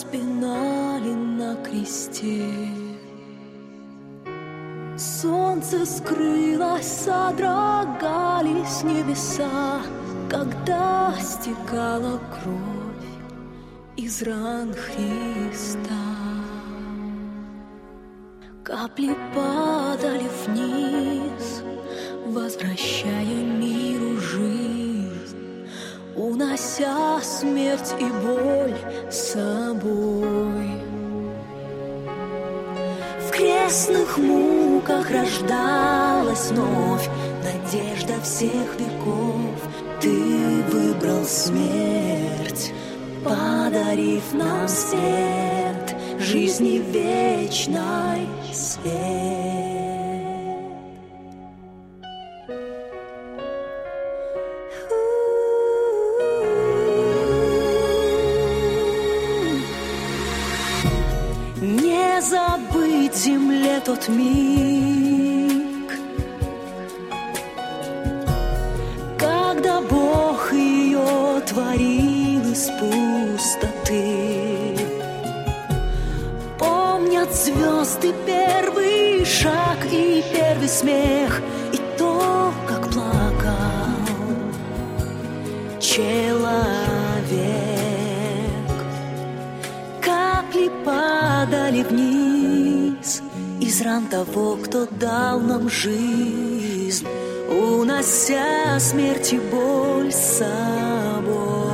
Распинали на кресте. Солнце скрылось, содрогались небеса, Когда стекала кровь из ран Христа. Капли падали вниз, возвращая миру жизнь, унося смерть и боль с собой. В крестных муках рождалась вновь надежда всех веков. Ты выбрал смерть, подарив нам свет жизни вечной свет. Забыть земле тот миг, когда Бог ее творил из пустоты. Помнят звезды первый шаг и первый смех, ран того, кто дал нам жизнь, унося смерть и боль с собой.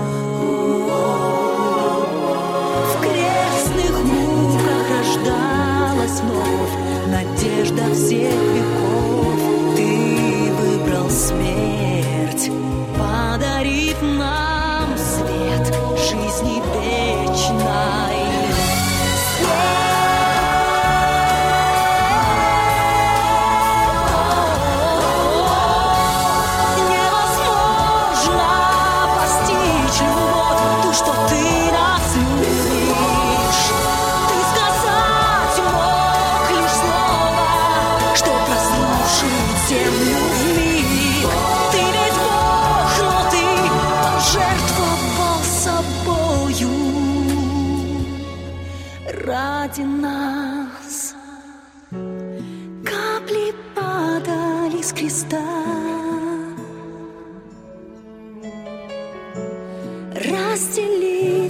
В крестных муках рождалась вновь надежда всех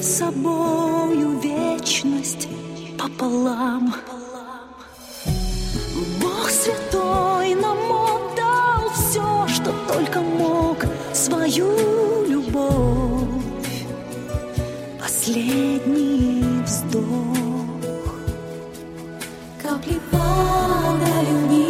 собою вечность пополам. Бог святой нам отдал все, что только мог, свою любовь, последний вздох. Капли падали вниз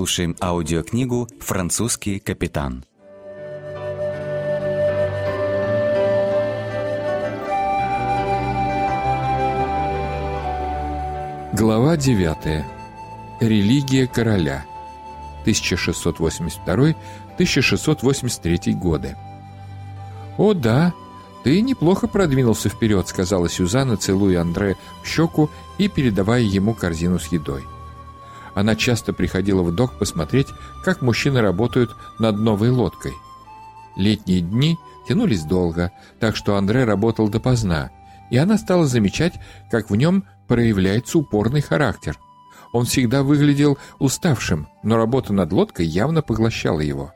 Мы слушаем аудиокнигу «Французский капитан». Глава 9. Религия короля. 1682-1683 годы. «О да, ты неплохо продвинулся вперед», — сказала Сюзанна, целуя Андре в щеку и передавая ему корзину с едой. Она часто приходила в док посмотреть, как мужчины работают над новой лодкой. Летние дни тянулись долго, так что Андре работал допоздна, и она стала замечать, как в нем проявляется упорный характер. Он всегда выглядел уставшим, но работа над лодкой явно поглощала его.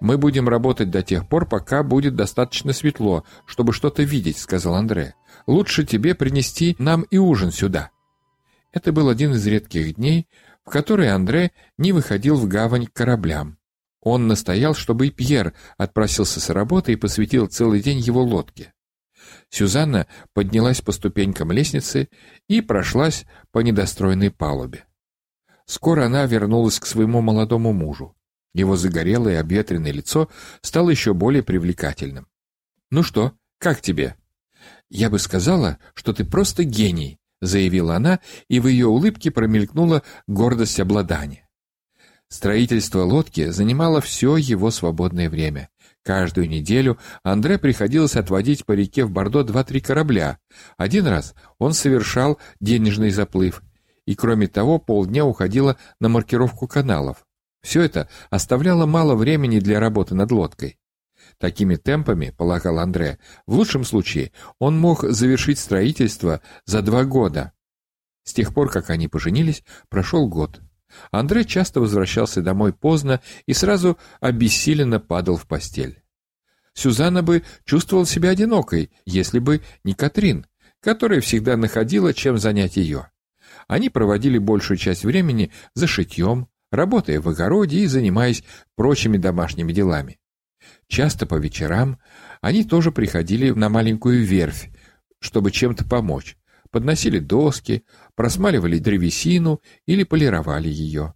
«Мы будем работать до тех пор, пока будет достаточно светло, чтобы что-то видеть», — сказал Андре. «Лучше тебе принести нам и ужин сюда». Это был один из редких дней, в который Андре не выходил в гавань к кораблям. Он настоял, чтобы и Пьер отпросился с работы и посвятил целый день его лодке. Сюзанна поднялась по ступенькам лестницы и прошлась по недостроенной палубе. Скоро она вернулась к своему молодому мужу. Его загорелое обветренное лицо стало еще более привлекательным. «Ну что, как тебе?» «Я бы сказала, что ты просто гений», — заявила она, и в ее улыбке промелькнула гордость обладания. Строительство лодки занимало все его свободное время. Каждую неделю Андре приходилось отводить по реке в Бордо два-три корабля. Один раз он совершал денежный заплыв, и кроме того полдня уходило на маркировку каналов. Все это оставляло мало времени для работы над лодкой. Такими темпами, полагал Андре, в лучшем случае он мог завершить строительство за два года. С тех пор, как они поженились, прошел год. Андре часто возвращался домой поздно и сразу обессиленно падал в постель. Сюзанна бы чувствовала себя одинокой, если бы не Катрин, которая всегда находила, чем занять ее. Они проводили большую часть времени за шитьем, работая в огороде и занимаясь прочими домашними делами. Часто по вечерам они тоже приходили на маленькую верфь, чтобы чем-то помочь. Подносили доски, просмаливали древесину или полировали ее.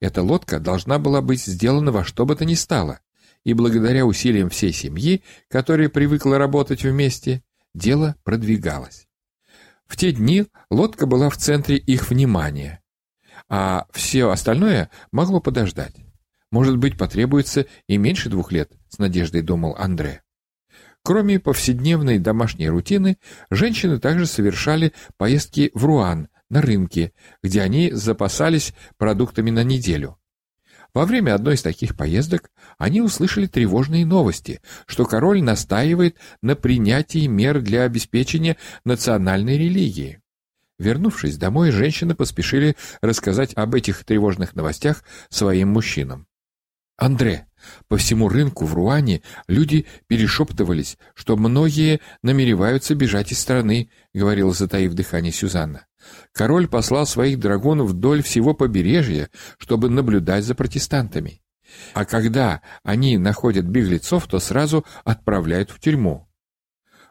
Эта лодка должна была быть сделана во что бы то ни стало, и благодаря усилиям всей семьи, которая привыкла работать вместе, дело продвигалось. В те дни лодка была в центре их внимания, а все остальное могло подождать. Может быть, потребуется и меньше двух лет, с надеждой думал Андре. Кроме повседневной домашней рутины, женщины также совершали поездки в Руан, на рынке, где они запасались продуктами на неделю. Во время одной из таких поездок они услышали тревожные новости, что король настаивает на принятии мер для обеспечения национальной религии. Вернувшись домой, женщины поспешили рассказать об этих тревожных новостях своим мужчинам. Андре, по всему рынку в Руане люди перешептывались, что многие намереваются бежать из страны, говорила затаив дыхание Сюзанна. Король послал своих драгунов вдоль всего побережья, чтобы наблюдать за протестантами. А когда они находят беглецов, то сразу отправляют в тюрьму.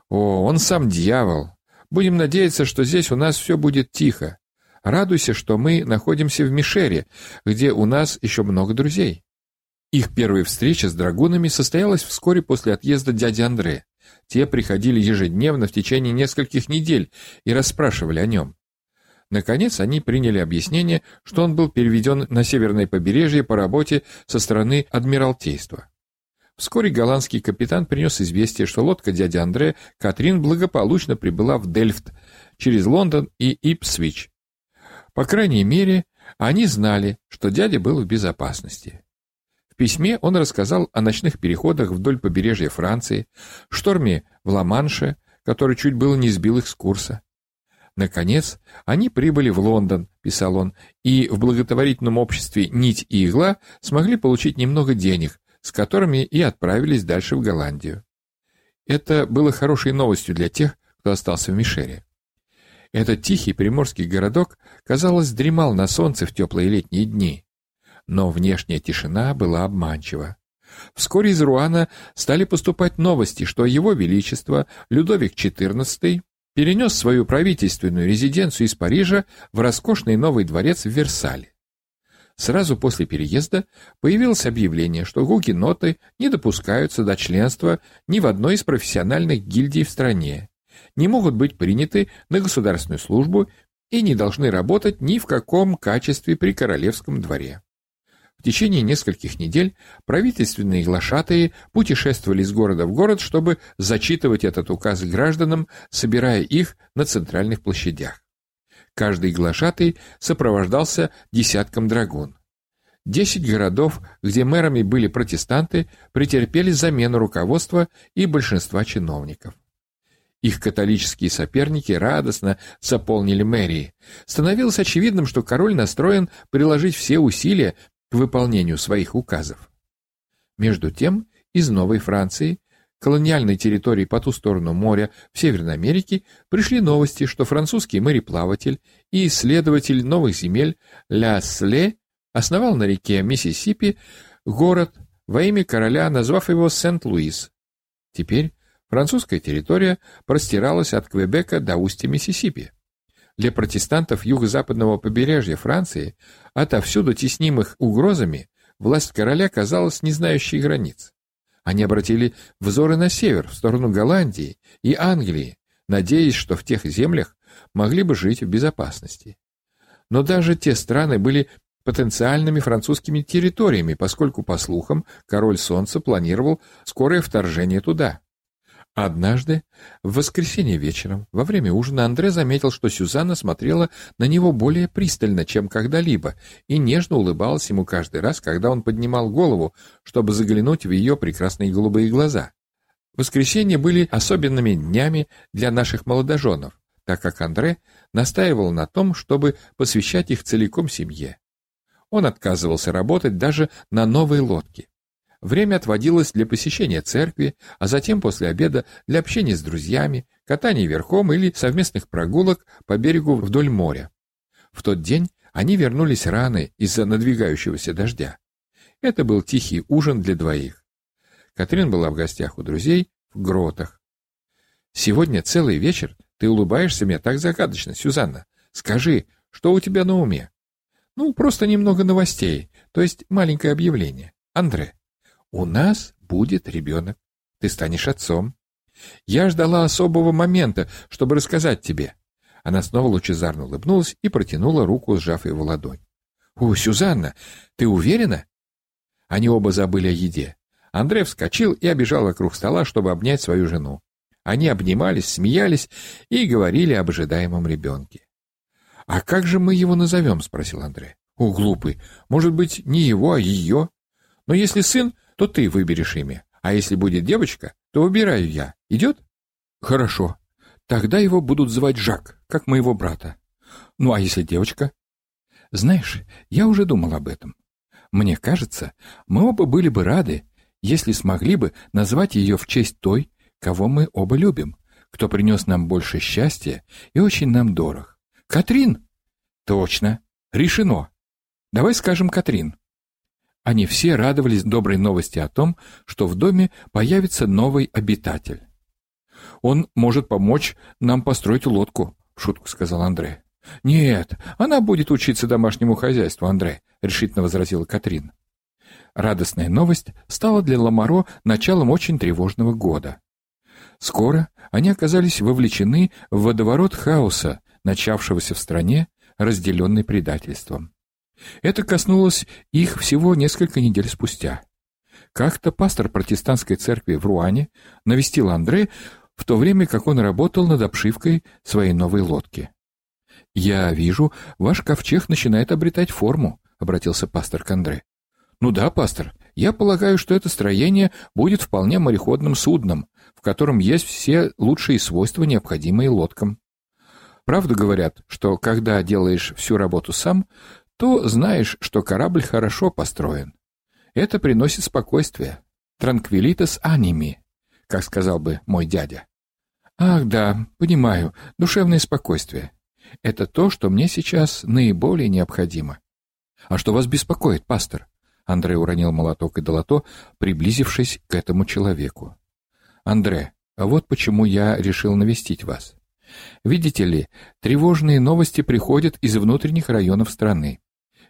О, он сам дьявол. Будем надеяться, что здесь у нас все будет тихо. Радуйся, что мы находимся в Мишере, где у нас еще много друзей. Их первая встреча с драгунами состоялась вскоре после отъезда дяди Андре. Те приходили ежедневно в течение нескольких недель и расспрашивали о нем. Наконец они приняли объяснение, что он был переведен на северное побережье по работе со стороны Адмиралтейства. Вскоре голландский капитан принес известие, что лодка дяди Андре Катрин благополучно прибыла в Дельфт через Лондон и Ипсвич. По крайней мере, они знали, что дядя был в безопасности письме он рассказал о ночных переходах вдоль побережья Франции, шторме в Ла-Манше, который чуть было не сбил их с курса. Наконец, они прибыли в Лондон, писал он, и в благотворительном обществе «Нить и игла» смогли получить немного денег, с которыми и отправились дальше в Голландию. Это было хорошей новостью для тех, кто остался в Мишере. Этот тихий приморский городок, казалось, дремал на солнце в теплые летние дни. Но внешняя тишина была обманчива. Вскоре из Руана стали поступать новости, что Его Величество Людовик XIV перенес свою правительственную резиденцию из Парижа в роскошный новый дворец в Версале. Сразу после переезда появилось объявление, что гугеноты не допускаются до членства ни в одной из профессиональных гильдий в стране, не могут быть приняты на государственную службу и не должны работать ни в каком качестве при королевском дворе. В течение нескольких недель правительственные глашатые путешествовали из города в город, чтобы зачитывать этот указ гражданам, собирая их на центральных площадях. Каждый глашатый сопровождался десятком драгун. Десять городов, где мэрами были протестанты, претерпели замену руководства и большинства чиновников. Их католические соперники радостно заполнили мэрии. Становилось очевидным, что король настроен приложить все усилия к выполнению своих указов. Между тем, из Новой Франции, колониальной территории по ту сторону моря в Северной Америке, пришли новости, что французский мореплаватель и исследователь новых земель Ля Сле основал на реке Миссисипи город во имя короля, назвав его Сент-Луис. Теперь французская территория простиралась от Квебека до устья Миссисипи. Для протестантов юго-западного побережья Франции, отовсюду теснимых угрозами, власть короля казалась не знающей границ. Они обратили взоры на север, в сторону Голландии и Англии, надеясь, что в тех землях могли бы жить в безопасности. Но даже те страны были потенциальными французскими территориями, поскольку, по слухам, король Солнца планировал скорое вторжение туда. Однажды, в воскресенье вечером, во время ужина, Андре заметил, что Сюзанна смотрела на него более пристально, чем когда-либо, и нежно улыбалась ему каждый раз, когда он поднимал голову, чтобы заглянуть в ее прекрасные голубые глаза. Воскресенья были особенными днями для наших молодоженов, так как Андре настаивал на том, чтобы посвящать их целиком семье. Он отказывался работать даже на новой лодке. Время отводилось для посещения церкви, а затем после обеда для общения с друзьями, катания верхом или совместных прогулок по берегу вдоль моря. В тот день они вернулись рано из-за надвигающегося дождя. Это был тихий ужин для двоих. Катрин была в гостях у друзей в гротах. «Сегодня целый вечер ты улыбаешься мне так загадочно, Сюзанна. Скажи, что у тебя на уме?» «Ну, просто немного новостей, то есть маленькое объявление. Андре, у нас будет ребенок. Ты станешь отцом. Я ждала особого момента, чтобы рассказать тебе. Она снова лучезарно улыбнулась и протянула руку, сжав его ладонь. «О, Сюзанна, ты уверена?» Они оба забыли о еде. Андрей вскочил и обежал вокруг стола, чтобы обнять свою жену. Они обнимались, смеялись и говорили об ожидаемом ребенке. «А как же мы его назовем?» — спросил Андрей. «О, глупый, может быть, не его, а ее? Но если сын, то ты выберешь имя. А если будет девочка, то выбираю я. Идет? Хорошо. Тогда его будут звать Жак, как моего брата. Ну, а если девочка? Знаешь, я уже думал об этом. Мне кажется, мы оба были бы рады, если смогли бы назвать ее в честь той, кого мы оба любим, кто принес нам больше счастья и очень нам дорог. Катрин? Точно. Решено. Давай скажем Катрин. Они все радовались доброй новости о том, что в доме появится новый обитатель. «Он может помочь нам построить лодку», — шутку сказал Андре. «Нет, она будет учиться домашнему хозяйству, Андре», — решительно возразила Катрин. Радостная новость стала для Ламаро началом очень тревожного года. Скоро они оказались вовлечены в водоворот хаоса, начавшегося в стране, разделенной предательством. Это коснулось их всего несколько недель спустя. Как-то пастор протестантской церкви в Руане навестил Андре, в то время как он работал над обшивкой своей новой лодки. «Я вижу, ваш ковчег начинает обретать форму», — обратился пастор к Андре. «Ну да, пастор, я полагаю, что это строение будет вполне мореходным судном, в котором есть все лучшие свойства, необходимые лодкам. Правда говорят, что когда делаешь всю работу сам, то знаешь, что корабль хорошо построен. Это приносит спокойствие. Транквилитас аними, как сказал бы мой дядя. Ах, да, понимаю, душевное спокойствие. Это то, что мне сейчас наиболее необходимо. «А что вас беспокоит, пастор?» Андрей уронил молоток и долото, приблизившись к этому человеку. «Андре, а вот почему я решил навестить вас. Видите ли, тревожные новости приходят из внутренних районов страны.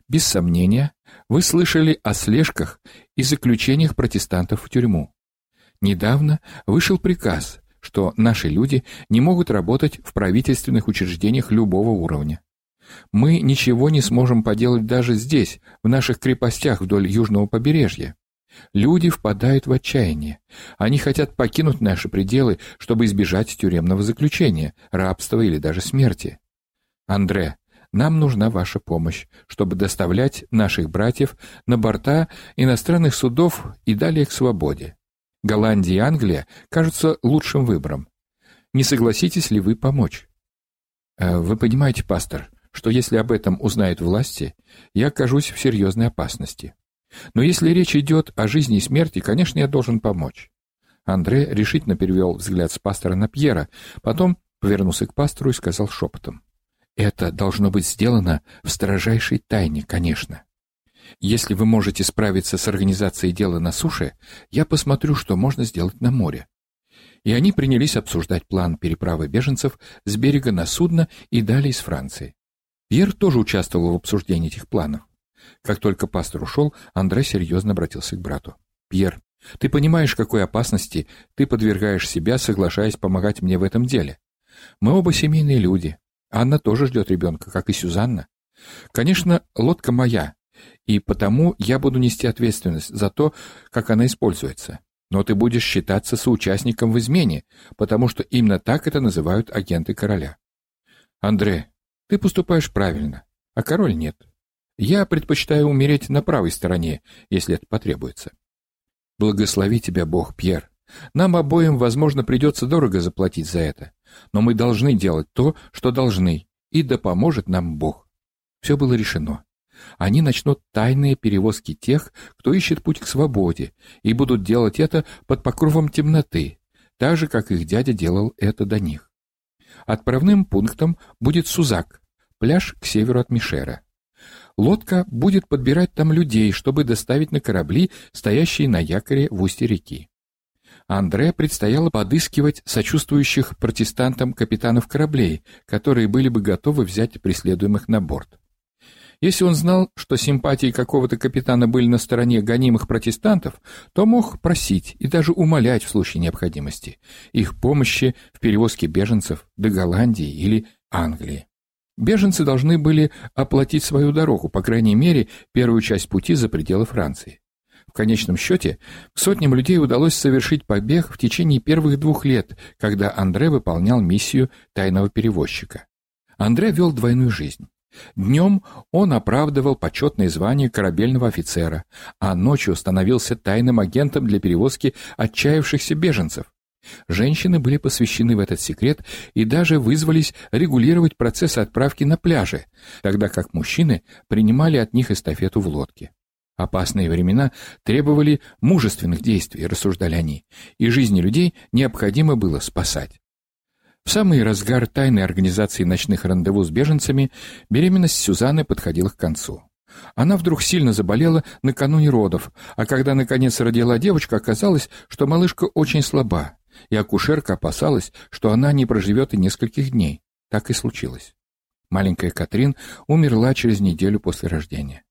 Без сомнения, вы слышали о слежках и заключениях протестантов в тюрьму. Недавно вышел приказ, что наши люди не могут работать в правительственных учреждениях любого уровня. Мы ничего не сможем поделать даже здесь, в наших крепостях вдоль южного побережья. Люди впадают в отчаяние. Они хотят покинуть наши пределы, чтобы избежать тюремного заключения, рабства или даже смерти. Андре, нам нужна ваша помощь, чтобы доставлять наших братьев на борта иностранных судов и далее к свободе. Голландия и Англия кажутся лучшим выбором. Не согласитесь ли вы помочь? Э, вы понимаете, пастор, что если об этом узнают власти, я окажусь в серьезной опасности. Но если речь идет о жизни и смерти, конечно, я должен помочь. Андре решительно перевел взгляд с пастора на Пьера, потом повернулся к пастору и сказал шепотом. «Это должно быть сделано в строжайшей тайне, конечно. Если вы можете справиться с организацией дела на суше, я посмотрю, что можно сделать на море». И они принялись обсуждать план переправы беженцев с берега на судно и далее из Франции. Пьер тоже участвовал в обсуждении этих планов. Как только пастор ушел, Андре серьезно обратился к брату. «Пьер, ты понимаешь, какой опасности ты подвергаешь себя, соглашаясь помогать мне в этом деле? Мы оба семейные люди. Анна тоже ждет ребенка, как и Сюзанна. Конечно, лодка моя, и потому я буду нести ответственность за то, как она используется. Но ты будешь считаться соучастником в измене, потому что именно так это называют агенты короля. Андре, ты поступаешь правильно, а король нет. Я предпочитаю умереть на правой стороне, если это потребуется. Благослови тебя Бог, Пьер. Нам обоим, возможно, придется дорого заплатить за это, но мы должны делать то, что должны, и да поможет нам Бог. Все было решено. Они начнут тайные перевозки тех, кто ищет путь к свободе, и будут делать это под покровом темноты, так же, как их дядя делал это до них. Отправным пунктом будет Сузак, пляж к северу от Мишера. Лодка будет подбирать там людей, чтобы доставить на корабли, стоящие на якоре в устье реки. Андре предстояло подыскивать сочувствующих протестантам капитанов кораблей, которые были бы готовы взять преследуемых на борт. Если он знал, что симпатии какого-то капитана были на стороне гонимых протестантов, то мог просить и даже умолять в случае необходимости их помощи в перевозке беженцев до Голландии или Англии. Беженцы должны были оплатить свою дорогу, по крайней мере, первую часть пути за пределы Франции. Конечном счете, сотням людей удалось совершить побег в течение первых двух лет, когда Андре выполнял миссию тайного перевозчика. Андре вел двойную жизнь. Днем он оправдывал почетное звание корабельного офицера, а ночью становился тайным агентом для перевозки отчаявшихся беженцев. Женщины были посвящены в этот секрет и даже вызвались регулировать процесс отправки на пляже, тогда как мужчины принимали от них эстафету в лодке. Опасные времена требовали мужественных действий, рассуждали они, и жизни людей необходимо было спасать. В самый разгар тайной организации ночных рандеву с беженцами беременность Сюзанны подходила к концу. Она вдруг сильно заболела накануне родов, а когда наконец родила девочка, оказалось, что малышка очень слаба, и акушерка опасалась, что она не проживет и нескольких дней. Так и случилось. Маленькая Катрин умерла через неделю после рождения.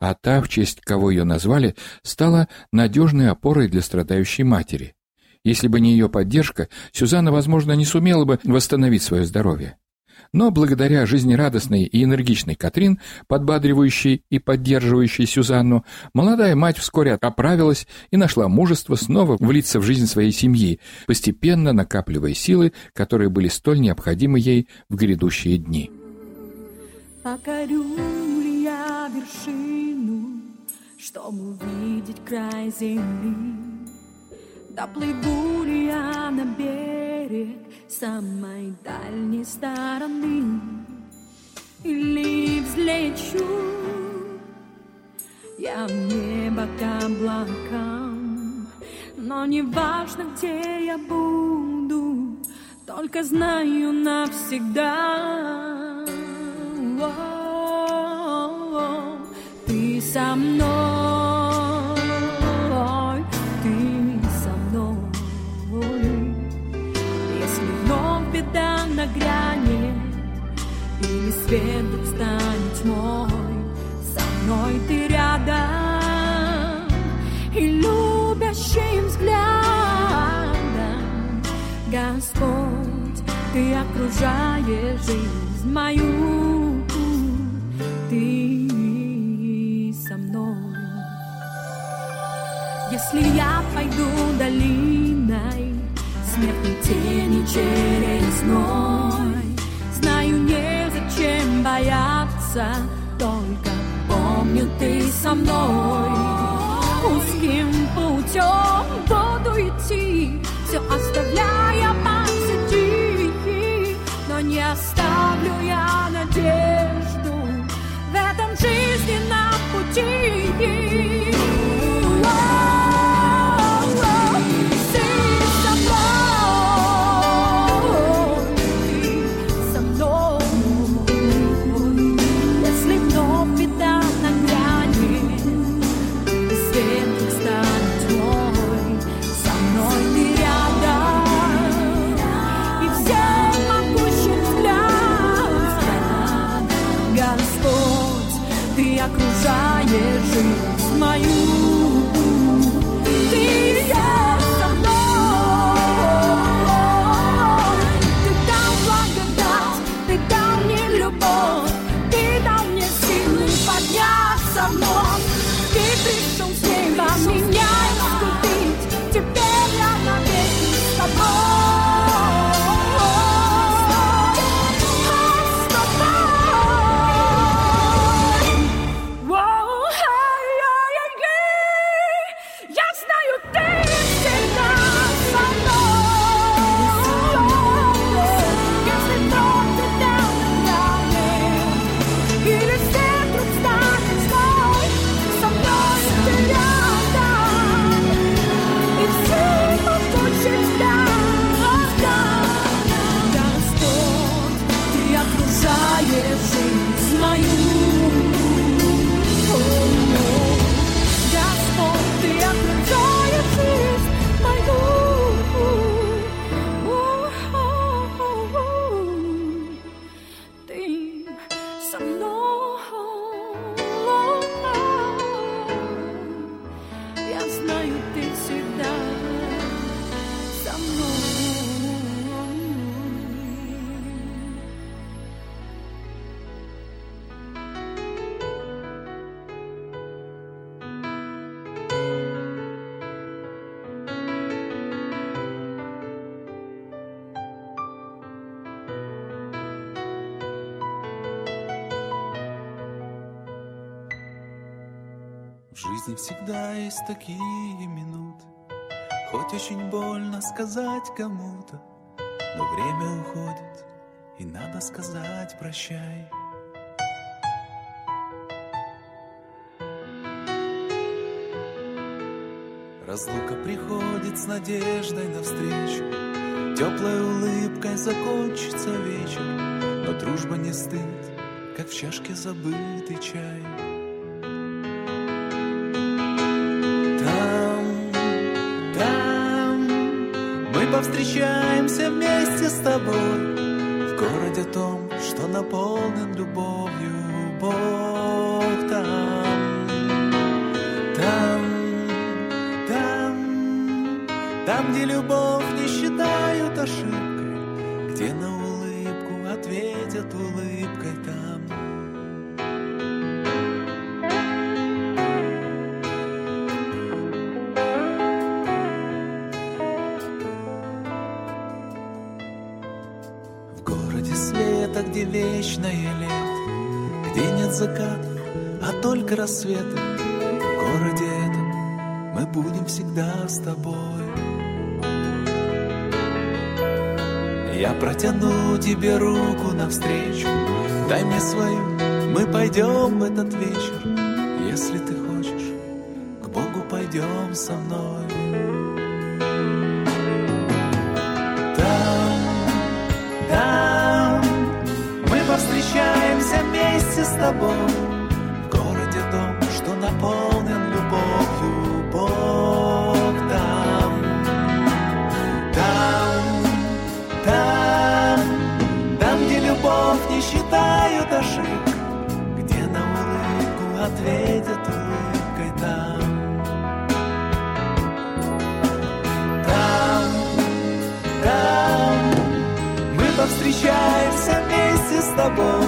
А та, в честь кого ее назвали, стала надежной опорой для страдающей матери. Если бы не ее поддержка, Сюзанна, возможно, не сумела бы восстановить свое здоровье. Но благодаря жизнерадостной и энергичной Катрин, подбадривающей и поддерживающей Сюзанну, молодая мать вскоре оправилась и нашла мужество снова влиться в жизнь своей семьи, постепенно накапливая силы, которые были столь необходимы ей в грядущие дни. Покорю я вершину, чтобы увидеть край земли? Доплыву ли я на берег, самой дальней стороны? Или взлечу я в небо к облакам? Но не важно, где я буду Только знаю навсегда со мной, ты со мной. Если вновь беда на грани, или свет станет тьмой, со мной ты рядом, и любящим взглядом, Господь, ты окружаешь жизнь мою, ты Если я пойду долиной смертной тени через ной, знаю, незачем бояться, только помню, ты со мной. Узким путем буду идти, все оставляя позади, но не оставлю я надежду в этом жизненном пути. В жизни всегда есть такие минуты, Хоть очень больно сказать кому-то, Но время уходит, и надо сказать прощай. Разлука приходит с надеждой навстречу, Теплой улыбкой закончится вечер, Но дружба не стынет, как в чашке забытый чай. Повстречаемся вместе с тобой. В городе том, что наполнен любовью Бог там, там, там, там, где любовь не считают ошибкой где вечное лето, Где нет закатов, а только рассветы. В городе этом мы будем всегда с тобой. Я протяну тебе руку навстречу, Дай мне свою, мы пойдем в этот вечер. Если ты хочешь, к Богу пойдем со мной. está bom.